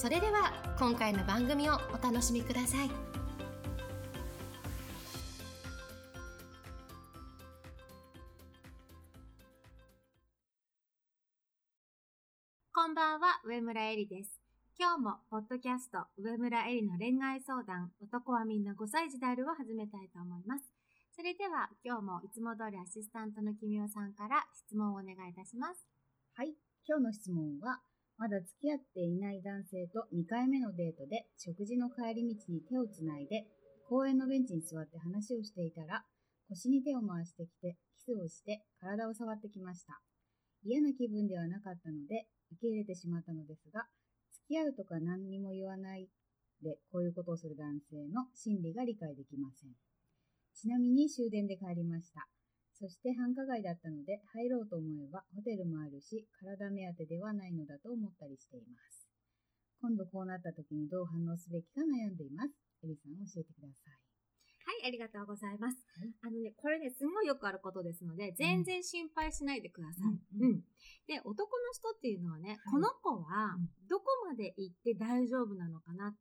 それでは今回の番組をお楽しみくださいこんばんは、上村えりです。今日も、ポッドキャスト、上村えりの恋愛相談、男はみんな5歳児であるを始めたいと思います。それでは、今日もいつも通りアシスタントのきみおさんから質問をお願いいたします。はい。今日の質問は、まだ付き合っていない男性と2回目のデートで食事の帰り道に手をつないで公園のベンチに座って話をしていたら腰に手を回してきてキスをして体を触ってきました。嫌な気分ではなかったので受け入れてしまったのですが付き合うとか何にも言わないでこういうことをする男性の心理が理解できません。ちなみに終電で帰りました。そして繁華街だったので入ろうと思えばホテルもあるし体目当てではないのだと思ったりしています。今度こうなった時にどう反応すべきか悩んでいます。エリさん教えてください。はい、ありがとうございます。はいあのね、これね、すんごいよくあることですので、全然心配しないでください。うんうん。で、男の人っていうのはね、はいこの子はうん、どこまで行って大丈夫なのかなうん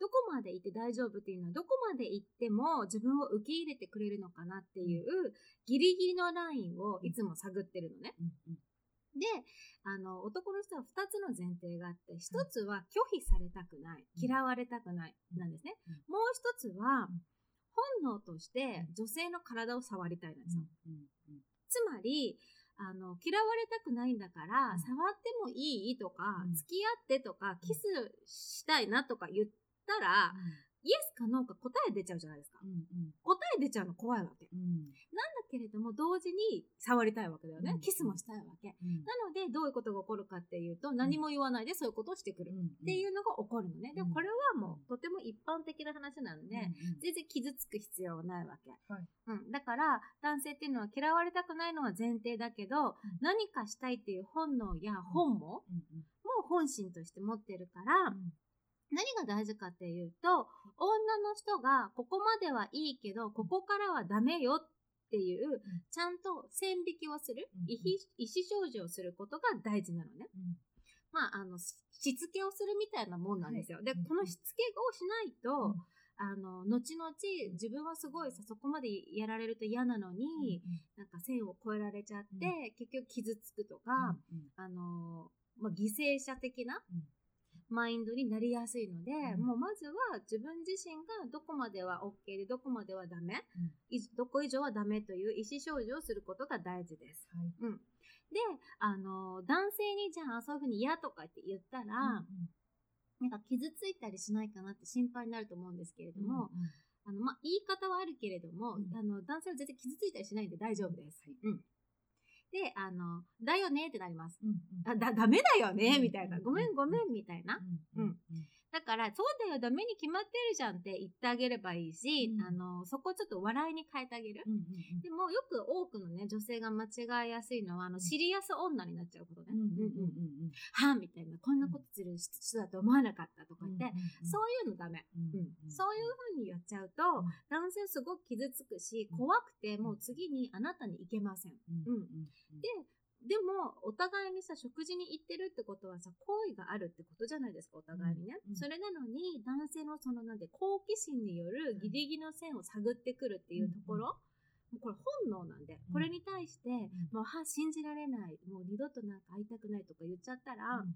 どこまで行って大丈夫っていうのは、どこまで行っても自分を受け入れてくれるのかなっていう、ギリギリのラインをいつも探ってるのね。で、あの、男の人は二つの前提があって、一つは拒否されたくない、うん。嫌われたくない、なんですね。うん。もう一つはうん、本能として女性の体を触りたいなんですよ。つまり、あの、嫌われたくないんだから、うん。触ってもいい？とか、うん。付き合ってとか、キスしたいなとか言ったら、イエスかノーか答え出ちゃうじゃないですか。うんうん答え出ちゃうの怖いわけ。うんだけれども、同時に触りたいわけだよね。うんキスもしたいわけ。うんなので、どういうことが起こるかっていうと、何も言わないでそういうことをしてくる。っていうのが起こるのね。でもこれはもう、とても一般的な話なんで、全然傷つく必要はないわけ。はいうん。だから、男性っていうのは嫌われたくないのは前提だけど、何かしたいっていう本能や本も、うんうんもう本心として持ってるから、何が大事かっていうと、女の人がここまではいいけど、ここからはダメよっていう、ちゃんと線引きをする、うん意思表示をすることが大事なのね。うん。まあ、あの、ししつけをするみたいなもんなんですよ。でうん、このしつけをしないと、うん。あの、後々自分はすごいさ、そこまでやられると嫌なのに、なんか線を越えられちゃって、結局傷つくとか、うん。あの、まあ、犠牲者的なうんマインドになりやすいので、うんもうまずは自分自身がどこまでは OK でどこまではダメ、うんいどこ以上はダメという意思表示をすることが大事です。はいうん。で、あの、男性にじゃあそういうふうに嫌とかって言ったら、なんか傷ついたりしないかなって心配になると思うんですけれども、あの、まあ、言い方はあるけれども、うんあの、男性は全然傷ついたりしないんで大丈夫です。はいうん。で、あの、だよねってなります。うんうんあ、だ、ダメだよねうんみたいな。ごめんごめんみたいな。うんうんだから、そうだよ、ダメに決まってるじゃんって言ってあげればいいし、うん。あの、そこをちょっと笑いに変えてあげる。うんうんでも、よく多くのね、女性が間違いやすいのは、あの、シリアス女になっちゃうことね。うんうんうんうんはぁみたいな、こんなことする人だと思わなかったとか言って、うんそういうのダメ。うんうんそういう風に言っちゃうと、うん男性すごく傷つくし、うん。怖くて、もう次にあなたに行けません。うん。うん。で、でも、お互いにさ、食事に行ってるってことはさ、好意があるってことじゃないですか、お互いにね。うんうん。それなのに、男性のその、なんで、好奇心によるギリギリの線を探ってくるっていうところ、もうこれ本能なんで、うん。これに対して、ん。もう、は、信じられない、もう二度となんか会いたくないとか言っちゃったら、うん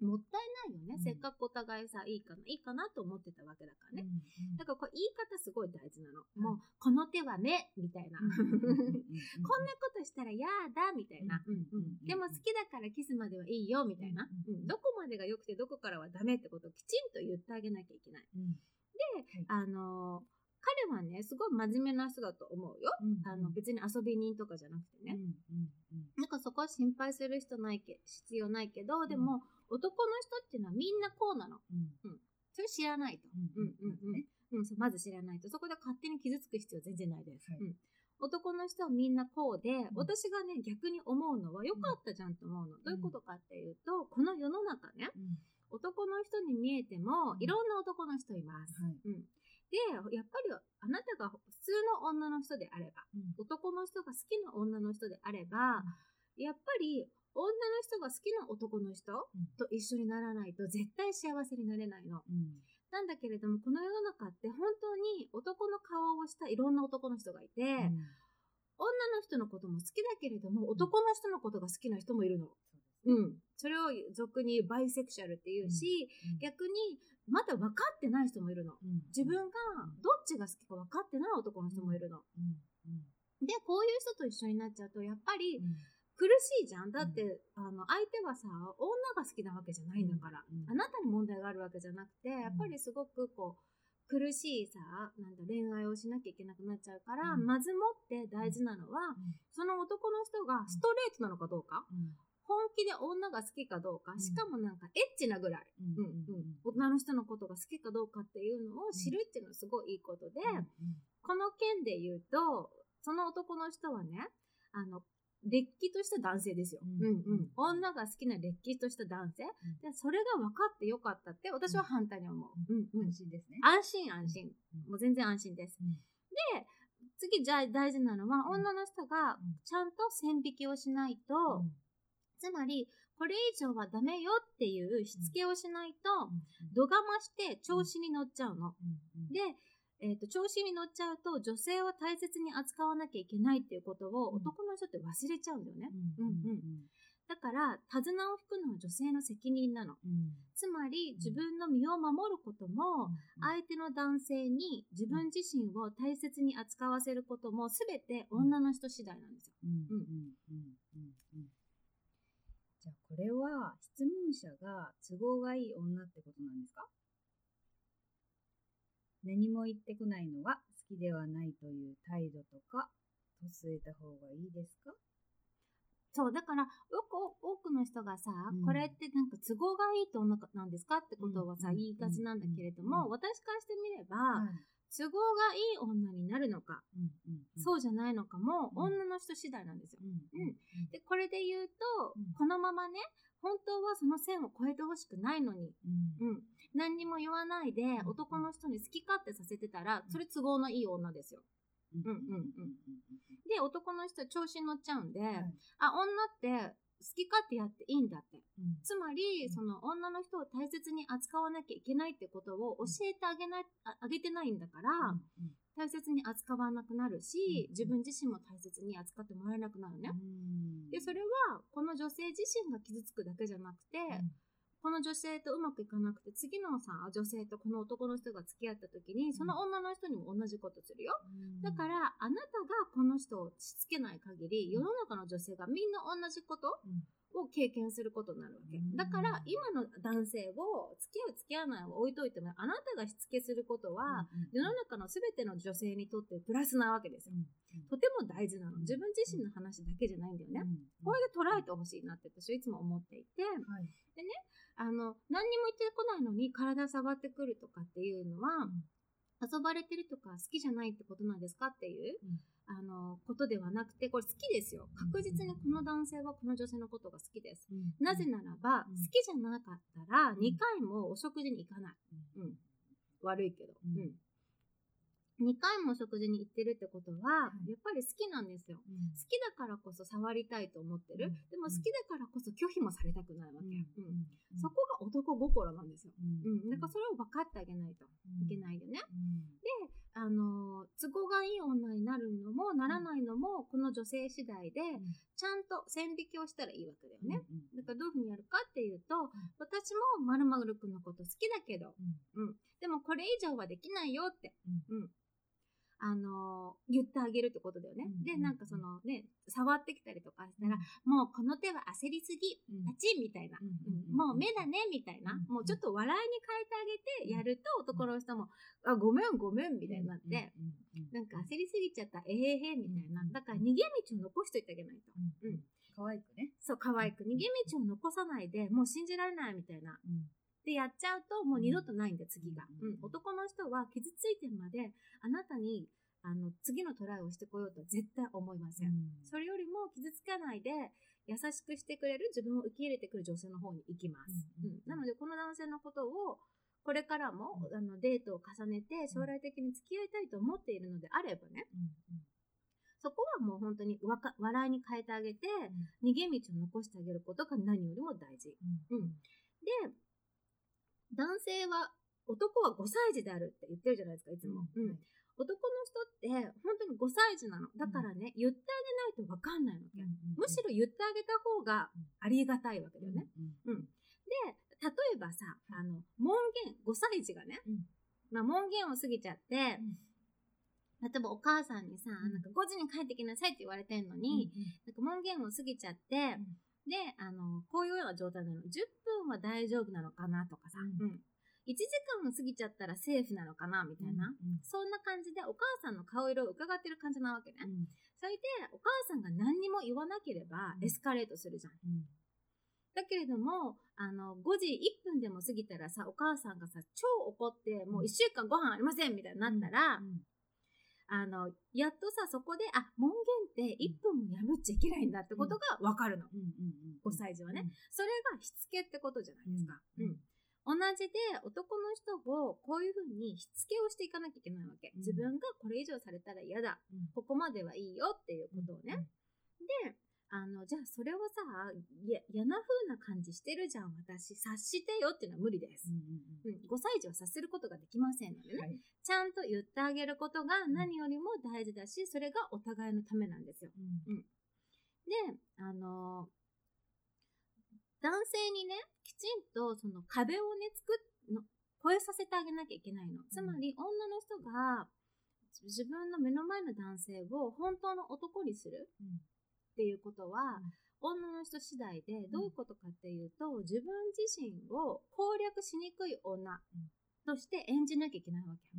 もったいないよね、うんせっかくお互いさ、いいかな、いいかなと思ってたわけだからね。うんだからこれ言い方すごい大事なの。もう、この手はね、みたいな。うんこんなことしたら嫌だ、みたいな。うんうんうんでも好きだからキスまではいいよ、みたいな。うんうんどこまでが良くてどこからはダメってことをきちんと言ってあげなきゃいけない。うんあのー彼はね、すごい真面目な人だと思うよ。うんあの、別に遊び人とかじゃなくてね。うんうんうんなんかそこは心配する人ないけ、必要ないけど、でも、男の人っていうのはみんなこうなの。うんそれ知らないと。うんうんうんうんねうん、そうまず知らないと。そこで勝手に傷つく必要全然ないです。はいうん男の人はみんなこうで、ん私がね、逆に思うのは、良かったじゃんと思うの。どういうことかっていうと、この世の中ね、うん男の人に見えても、うんいろんな男の人います。はいうん。で、やっぱりあなたが普通の女の人であれば、うん男の人が好きな女の人であれば、やっぱり女の人が好きな男の人うん。と一緒にならないと絶対幸せになれないの。うん。なんだけれども、この世の中って本当に男の顔をしたいろんな男の人がいて、うん。女の人のことも好きだけれども、男の人のことが好きな人もいるの。そうん。それを俗にバイセクシャルっていうし、うん。逆にまだ分かってない人もいるの。うん。自分がどっちが好きか分かってない男の人もいるの。で、こういう人と一緒になっちゃうと、やっぱりうん苦しいじゃん。だって、あの、相手はさ、女が好きなわけじゃないんだから、うん。あなたに問題があるわけじゃなくて、やっぱりすごくこう、苦しいさ、なんだ、恋愛をしなきゃいけなくなっちゃうから、うん。まずもって大事なのは、その男の人がストレートなのかどうか、うん。本気で女が好きかどうか、ん。しかもなんかエッチなぐらい、うん。うん。うん女の人のことが好きかどうかっていうのを知るっていうのはすごいいいことで、この件で言うと、その男の人はね、あの、れっきとした男性ですよ。うんうんうん。女が好きなれっきとした男性。で、それが分かってよかったって、私は反対に思う。うんうん。安心ですね。安心安心。うんもう全然安心です。うんで、次、じゃあ大事なのは、女の人がうんちゃんと線引きをしないと、うんつまり、これ以上はダメよっていうしつけをしないと、うん度が増して調子に乗っちゃうの。うんで、えーと、調子に乗っちゃうと、女性を大切に扱わなきゃいけないっていうことをうん。男の人って忘れちゃうんだよね。うん。うんうんだから、手綱を引くのは女性の責任なの。うん。つまり、自分の身を守ることも、相手の男性に自分自身を大切に扱わせることも、すべて女の人次第なんですよ。うん。うん。うん。うん。うん。じゃあこれは質問者が都合がいい女ってことなんですか？何も言ってこないのは好きではないという態度とかと据えた方がいいですか？そう、だから、よく多くの人がさ、うん。これってなんか都合がいいと女なんですかってことはさ、うん言いがちなんだけれども、うん。私からしてみれば、はい。都合がいい女になるのか、そうじゃないのかも、うん。女の人次第なんですよ。うん。うん。で、これで言うと、うん。このままね、本当はその線を越えてほしくないのに、うん。うん、何にも言わないで、ん。男の人に好き勝手させてたら、それ都合のいい女ですよ。うん。うんうんうん。で、男の人は調子に乗っちゃうんで、い。あ、女って好き勝手やっていいんだって。うん。つまり、うん。その女の人を大切に扱わなきゃいけないってことを教えてあげない、ああげてないんだから、うん大切に扱わなくなるし、うん自分自身も大切に扱ってもらえなくなるね。うん。で、それは、この女性自身が傷つくだけじゃなくて、この女性とうまくいかなくて、次のさ、女性とこの男の人が付き合った時に、その女の人にも同じことするよ。うん。だから、あなたがこの人をしつけない限り、世の中の女性がみんな同じことうん。を経験することになるわけ。うん。だから、今の男性を付き合う付き合わないを置いといても、あなたがしつけすることは、うん世の中の全ての女性にとってプラスなわけですよ。うん。とても大事なの。自分自身の話だけじゃないんだよね。これで捉えてほしいなって私はいつも思っていて、はいあの、何にも言ってこないのに体触ってくるとかっていうのは、遊ばれてるとか好きじゃないってことなんですかっていう、うんあの、ことではなくて、これ好きですよ。確実にこの男性はこの女性のことが好きです。うんなぜならば、うん好きじゃなかったら、2回もお食事に行かない。うん。悪いけど。うんうん。2回もお食事に行ってるってことは、はいやっぱり好きなんですよ。うん好きだからこそ触りたいと思ってる。うんでも好きだからこそ拒否もされたくないわけ。うんうんそこが男心なんですよ。うんうん。だからそれを分かってあげないといけないよね。うんあの、都合がいい女になるのもならないのも、この女性次第で、ちゃんと線引きをしたらいいわけだよね。だからどういうふうにやるかっていうと、私もまるまるくんのこと好きだけど、うん。でもこれ以上はできないよって、うん。あのー言ってあげるってことだよね。うんで、なんかそのね、触ってきたりとかしたら、もうこの手は焦りすぎ、パチンみたいな、うんうんもう目だねみたいな、うんもうちょっと笑いに変えてあげてやると男の人も、あ、ごめんごめんみたいになって、なんか焦りすぎちゃった、えへへみたいな。だから逃げ道を残しといてあげないと。うん可愛くね。そう、可愛く。逃げ道を残さないで、もう信じられないみたいな。ってでやっちゃうともう二度とないんだよ次が、うん。うん。男の人は傷ついてまであなたにあの次のトライをしてこようとは絶対思いません、それよりも傷つかないで優しくしてくれる自分を受け入れてくる女性の方に行きます、うん。うん。なのでこの男性のことをこれからも、あのデートを重ねて将来的に付き合いたいと思っているのであればね。そこはもう本当にわか笑いに変えてあげて、逃げ道を残してあげることが何よりも大事。うん。で男性は男は5歳児であるって言ってるじゃないですかいつも、うん。男の人って本当に5歳児なの。だからね、言ってあげないと分かんないわけ、むしろ言ってあげた方がありがたいわけだよね、うんで例えばさあの門限5歳児がね、うん。まあ、門限を過ぎちゃって、例えばお母さんにさ、ん。なんか5時に帰ってきなさいって言われてんのに、なんか門限を過ぎちゃって、で、あの、こういうような状態なの。10分は大丈夫なのかなとかさ、うんうん。1時間も過ぎちゃったらセーフなのかなみたいな。そんな感じでお母さんの顔色を伺ってる感じなわけね。それで、お母さんが何にも言わなければうんエスカレートするじゃん。だけれども、あの、5時1分でも過ぎたらさ、お母さんがさ、超怒って、もう1週間ご飯ありませんみたいになったら、あの、やっとさ、そこで、あ、門限って1分も破っちゃいけないんだってことがわかるの。5歳児はね。それがしつけってことじゃないですか。うんうん同じで男の人をこういうふうにしつけをしていかなきゃいけないわけ。うん自分がこれ以上されたら嫌だ。ここまではいいよっていうことをね。で、あの、じゃあそれをさ、や嫌な風な感じしてるじゃん、私。察してよっていうのは無理です。うん、5歳児は察することができませんのでね。ちゃんと言ってあげることが何よりも大事だし、それがお互いのためなんですよ。で、あの男性にね、きちんとその壁をね、作っの、超えさせてあげなきゃいけないの。つまり、女の人が自分の目の前の男性を本当の男にするっていうことは、女の人次第でどういうことかっていうと、自分自身を攻略しにくい女として演じなきゃいけないわけ。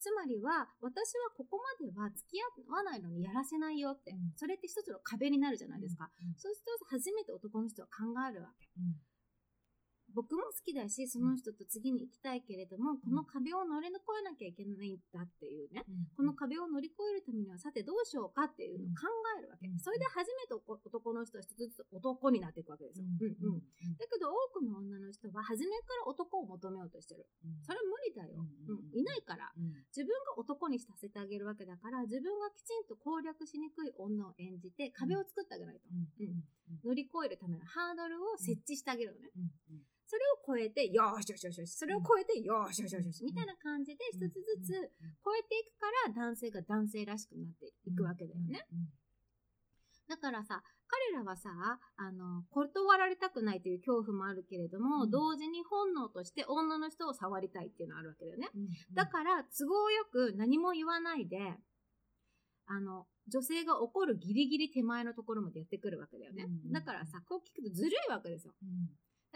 つまりは、私はここまでは付き合わないのにやらせないよって。うんそれって一つの壁になるじゃないですか。そうすると初めて男の人は考えるわけ。僕も好きだし、その人と次に行きたいけれども、この壁を乗り越えなきゃいけないんだっていうね。この壁を乗り越えるためにはさてどうしようかっていうのを考えるわけ。うん。それで初めて男男の人は一つずつ男になっていくわけですよ。うん。うんだけど多くの女の人は初めから男を求めようとしてる。それは無理だよ。うんうんいないから。自分が男にさせてあげるわけだから、自分がきちんと攻略しにくい女を演じて壁を作ってあげないと。乗り越えるためのハードルを設置してあげるのね。それを超えて、よーしよしよしよし。それを超えて、よーしよしよしよし。みたいな感じで一つずつ超えていくから男性が男性らしくなっていくわけだよね。だからさ、彼らはさ、あの、断られたくないという恐怖もあるけれども、うん同時に本能として女の人を触りたいっていうのがあるわけだよね。だから、都合よく何も言わないで、あの、女性が怒るギリギリ手前のところまでやってくるわけだよね。うんだからさ、こう聞くとずるいわけですよ。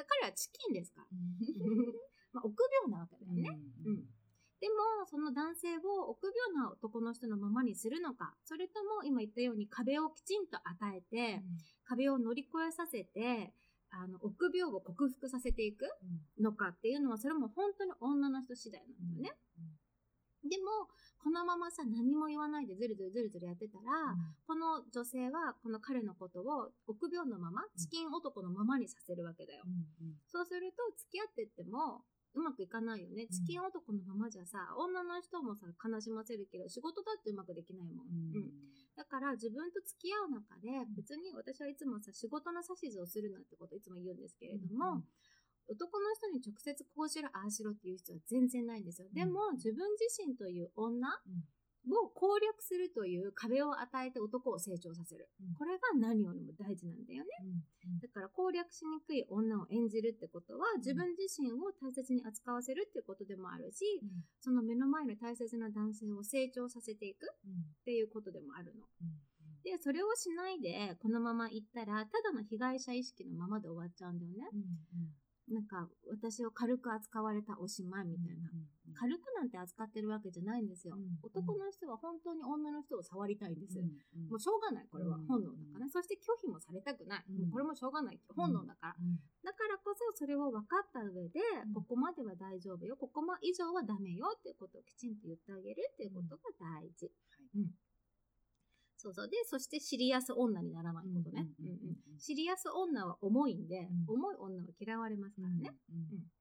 彼はチキンですから。まあ、臆病なわけだよね。うんでも、その男性を臆病な男の人のままにするのか、それとも今言ったように壁をきちんと与えて、壁を乗り越えさせて、あの、臆病を克服させていくのかっていうのは、それも本当に女の人次第なんだよね。でも、このままさ、何も言わないでずるずるずるずるやってたら、この女性はこの彼のことを臆病のまま、チキン男のままにさせるわけだよ。そうすると、付き合ってっても、うまくいかないよね。チキン男のままじゃさ、女の人もさ、悲しませるけど、仕事だってうまくできないもん。うん。だから自分と付き合う中で、別に私はいつもさ、仕事の指図をするなってことをいつも言うんですけれども、男の人に直接こうしろ、ああしろっていう必要は全然ないんですよ。でも、自分自身という女を攻略するという壁を与えて男を成長させる。これが何よりも大事なんだよね。だから攻略しにくい女を演じるってことは、自分自身を大切に扱わせるっていうことでもあるし、その目の前の大切な男性を成長させていくっていうことでもあるの。で、それをしないで、このまま行ったら、ただの被害者意識のままで終わっちゃうんだよね。なんか、私を軽く扱われたおしまいみたいな。軽くなんて扱ってるわけじゃないんですよ。うん男の人は本当に女の人を触りたいんです。うんもうしょうがない、これはうん本能だからね。そして拒否もされたくない。うんもうこれもしょうがない。本能だから。うんだからこそそれを分かった上で、うんここまでは大丈夫よ、ここま以上はダメよっていうことをきちんと言ってあげるっていうことが大事。はいうんそうそう。で、そしてシリアス女にならないことね。シリアス女は重いんで、うん重い女は嫌われますからね。うんうん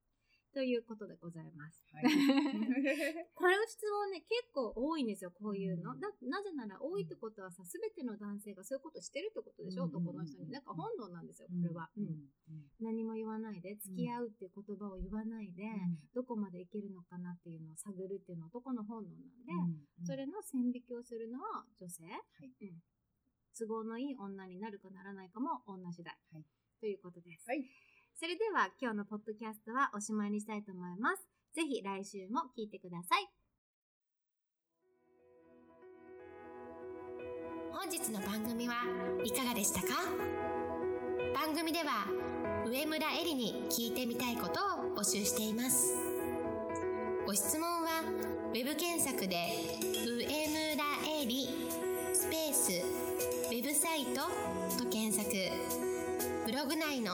ということでございます。はい。これの質問ね、結構多いんですよ、こういうの。うん。だなぜなら多いってことはさ、すべての男性がそういうことしてるってことでしょ、うん。男の人に。なんか本能なんですよ、これは。うん。うん。何も言わないで、付き合うっていう言葉を言わないで、どこまでいけるのかなっていうのを探るっていうのは男の本能なんで、うん。それの線引きをするのは女性、い。うん。都合のいい女になるかならないかも女次第、はい。ということです。はいそれでは今日のポッドキャストはおしまいにしたいと思います。ぜひ来週も聞いてください。本日の番組はいかがでしたか？番組では上村えりに聞いてみたいことを募集していますご質問はウェブ検索で「上村えり」スペースウェブサイトと検索ブログ内の